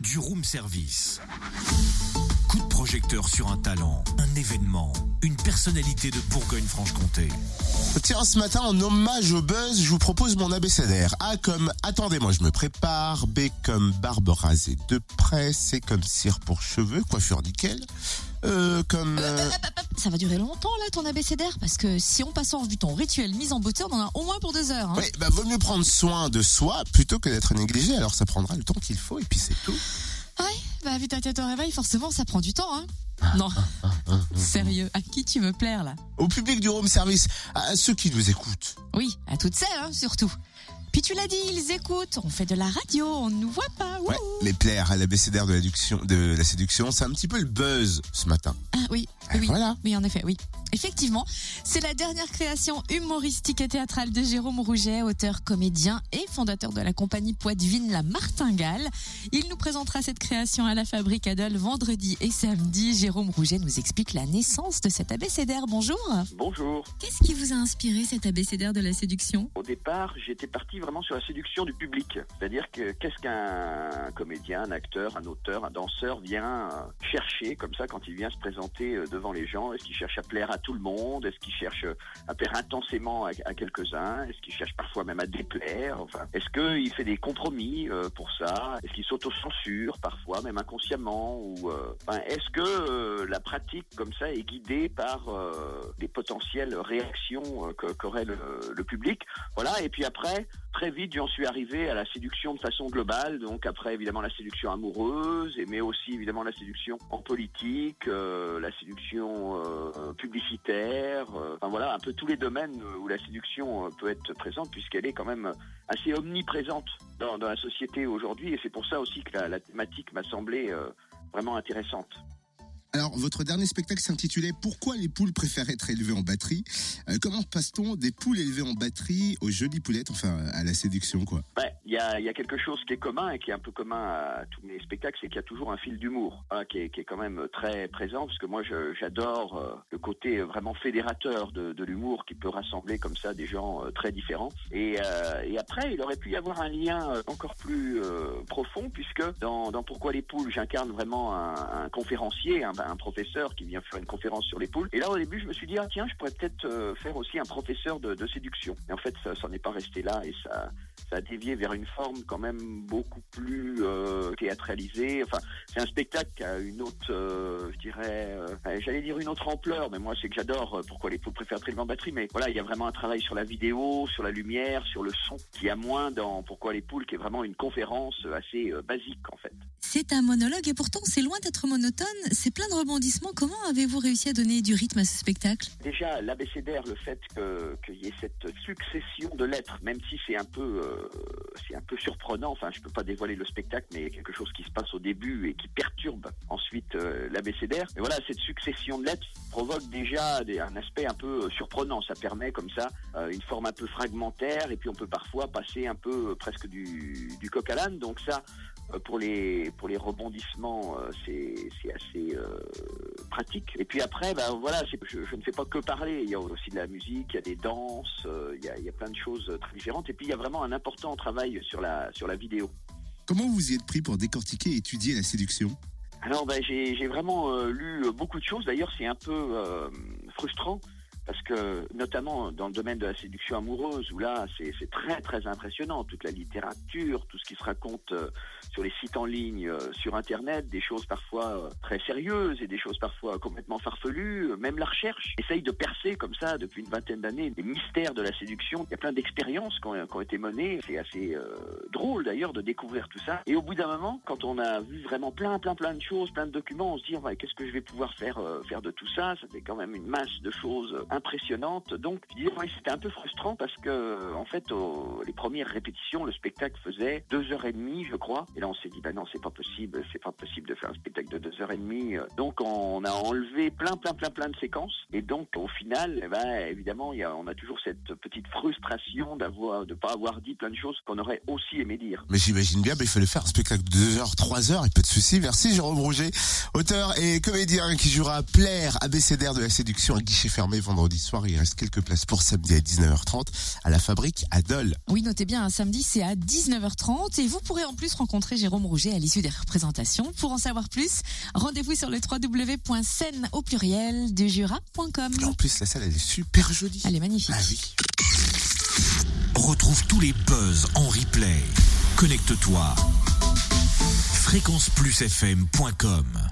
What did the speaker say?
du room service. Coup de projecteur sur un talent, un événement, une personnalité de Bourgogne-Franche-Comté. Tiens, ce matin, en hommage au buzz, je vous propose mon abécédaire. A comme attendez-moi, je me prépare. B comme barbe rasée de près. C comme cire pour cheveux, coiffure nickel. Euh, comme. euh, Ça va durer longtemps là ton abécédaire parce que si on passe en revue ton rituel mise en beauté, on en a au moins pour deux heures. hein. Oui, bah vaut mieux prendre soin de soi plutôt que d'être négligé. Alors ça prendra le temps qu'il faut et puis c'est tout. Ouais, bah vu ta tête au réveil, forcément ça prend du temps. Hein. Non, sérieux, à qui tu veux plaire là? Au public du room service, à ceux qui nous écoutent. Oui, à toutes celles hein, surtout. Puis tu l'as dit, ils écoutent, on fait de la radio, on ne nous voit pas. Ouais, mais plaire à l'abécédaire de la, séduction- de la séduction, c'est un petit peu le buzz ce matin. Ah oui, oui, voilà. oui, en effet, oui. Effectivement, c'est la dernière création humoristique et théâtrale de Jérôme Rouget, auteur, comédien et fondateur de la compagnie Poitevine La Martingale. Il nous présentera cette création à la Fabrique Adol vendredi et samedi. Jérôme Rouget nous explique la naissance de cet abécédaire. Bonjour. Bonjour. Qu'est-ce qui vous a inspiré cet abécédaire de la séduction? Au départ, j'étais parti vraiment sur la séduction du public. C'est-à-dire que qu'est-ce qu'un comédien, un acteur, un auteur, un danseur vient chercher comme ça quand il vient se présenter euh, devant les gens. Est-ce qu'il cherche à plaire à tout le monde? Est-ce qu'il cherche euh, à plaire intensément à, quelques-uns? Est-ce qu'il cherche parfois même à déplaire? Enfin, est-ce qu'il fait des compromis euh, pour ça? Est-ce qu'il s'auto-censure parfois, même inconsciemment? Ou euh, est-ce que la pratique comme ça est guidée par des potentielles réactions qu'aurait le, le public? Voilà, et puis après, très vite, j'en suis arrivé à la séduction de façon globale. Donc après, évidemment, la séduction amoureuse, mais aussi évidemment la séduction en politique, la séduction euh, publicitaire. euh, voilà, un peu tous les domaines où la séduction euh, peut être présente, puisqu'elle est quand même assez omniprésente dans, la société aujourd'hui. Et c'est pour ça aussi que la, thématique m'a semblé euh, vraiment intéressante. Alors, votre dernier spectacle s'intitulait Pourquoi les poules préfèrent être élevées en batterie? Euh, Comment passe-t-on des poules élevées en batterie aux jolies poulettes, enfin à la séduction, quoi? Il y a, quelque chose qui est commun et qui est un peu commun à tous mes spectacles, c'est qu'il y a toujours un fil d'humour hein, qui, est, qui est quand même très présent, parce que moi j'adore euh, le côté vraiment fédérateur de, l'humour qui peut rassembler comme ça des gens euh, très différents. Et, après, il aurait pu y avoir un lien encore plus profond, puisque dans, Pourquoi les poules, j'incarne vraiment un, un conférencier, un, un professeur qui vient faire une conférence sur les poules. Et là, au début, je me suis dit, ah tiens, je pourrais peut-être euh, faire aussi un professeur de, séduction. Et en fait, ça s'en est pas resté là, et ça, ça a dévié vers une forme quand même beaucoup plus euh, théâtralisée. Enfin, c'est un spectacle qui a une autre, euh, je dirais, j'allais dire une autre ampleur, mais moi c'est que j'adore pourquoi les poules préfèrent en batterie. Mais voilà, il y a vraiment un travail sur la vidéo, sur la lumière, sur le son, qui a moins dans pourquoi les poules, qui est vraiment une conférence assez basique en fait. C'est un monologue et pourtant c'est loin d'être monotone. C'est plein de rebondissements. Comment avez-vous réussi à donner du rythme à ce spectacle? Déjà, l'abécédaire, le fait qu'il y ait cette succession de lettres, même si c'est un peu, euh, un peu surprenant. Enfin, je peux pas dévoiler le spectacle, mais quelque chose qui se passe au début et qui perturbe ensuite euh, l'abécédaire. Mais voilà, cette succession de lettres provoque déjà un aspect un peu euh, surprenant. Ça permet comme ça euh, une forme un peu fragmentaire, et puis on peut parfois passer un peu presque du, coq à l'âne. Donc ça, pour les pour les rebondissements, c'est assez pratique. Et puis après, ben voilà, je, je ne fais pas que parler. Il y a aussi de la musique, il y a des danses, euh, il y a, il y a plein de choses euh, très différentes. Et puis il y a vraiment un important travail sur la sur la vidéo. Comment vous y êtes pris pour décortiquer et étudier la séduction? Alors ben, j'ai vraiment euh, lu euh, beaucoup de choses. D'ailleurs, c'est un peu euh, frustrant parce que notamment dans le domaine de la séduction amoureuse, où là c'est très très impressionnant, toute la littérature, tout ce qui se raconte euh, sur les sites en ligne, euh, sur Internet, des choses parfois euh, très sérieuses et des choses parfois complètement farfelues. Euh, Même la recherche essaye de percer comme ça depuis une vingtaine d'années les mystères de la séduction. Il y a plein d'expériences qui ont, ont été menées. C'est assez euh, drôle d'ailleurs de découvrir tout ça. Et au bout d'un moment, quand on a vu vraiment plein plein plein de choses, plein de documents, on se dit Ouais, qu'est-ce que je vais pouvoir faire euh, faire de tout ça? Ça fait quand même une masse de choses euh, impressionnantes. Donc ouais, c'était un peu frustrant parce que en fait au- les premières répétitions, le spectacle faisait deux heures et demie, je crois. Et là on s'est dit bah non c'est pas possible, c'est pas possible de faire un spectacle de deux heures et demie. Donc on a enlevé plein plein plein plein de séquences. Et donc au final, eh ben, évidemment y a, on a toujours cette petite frustration d'avoir de pas avoir dit plein de choses qu'on aurait aussi aimé dire. Mais j'imagine bien, mais il fallait faire un spectacle de 2 heures, 3 heures, et pas de souci. Merci Jérôme Rouget, auteur et comédien qui jouera Plaire, abécédaire de la séduction à guichet fermé vendredi. Vendredi soir. Il reste quelques places pour samedi à 19h30 à la fabrique à Dole. Oui, notez bien, un samedi, c'est à 19h30 et vous pourrez en plus rencontrer Jérôme Rouget à l'issue des représentations. Pour en savoir plus, rendez-vous sur le www.scène au pluriel du jura.com. En plus, la salle, elle est super jolie. Elle est magnifique. Ah oui. Retrouve tous les buzz en replay. Connecte-toi. fréquenceplusfm.com